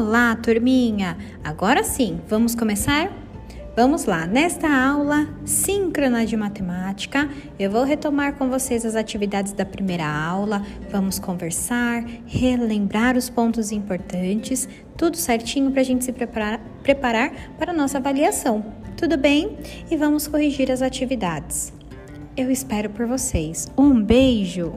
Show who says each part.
Speaker 1: Olá, turminha! Agora sim, vamos começar? Vamos lá, nesta aula síncrona de matemática, eu vou retomar com vocês as atividades da primeira aula, vamos conversar, relembrar os pontos importantes, tudo certinho para a gente se preparar, preparar para a nossa avaliação. Tudo bem? E vamos corrigir as atividades. Eu espero por vocês. Um beijo!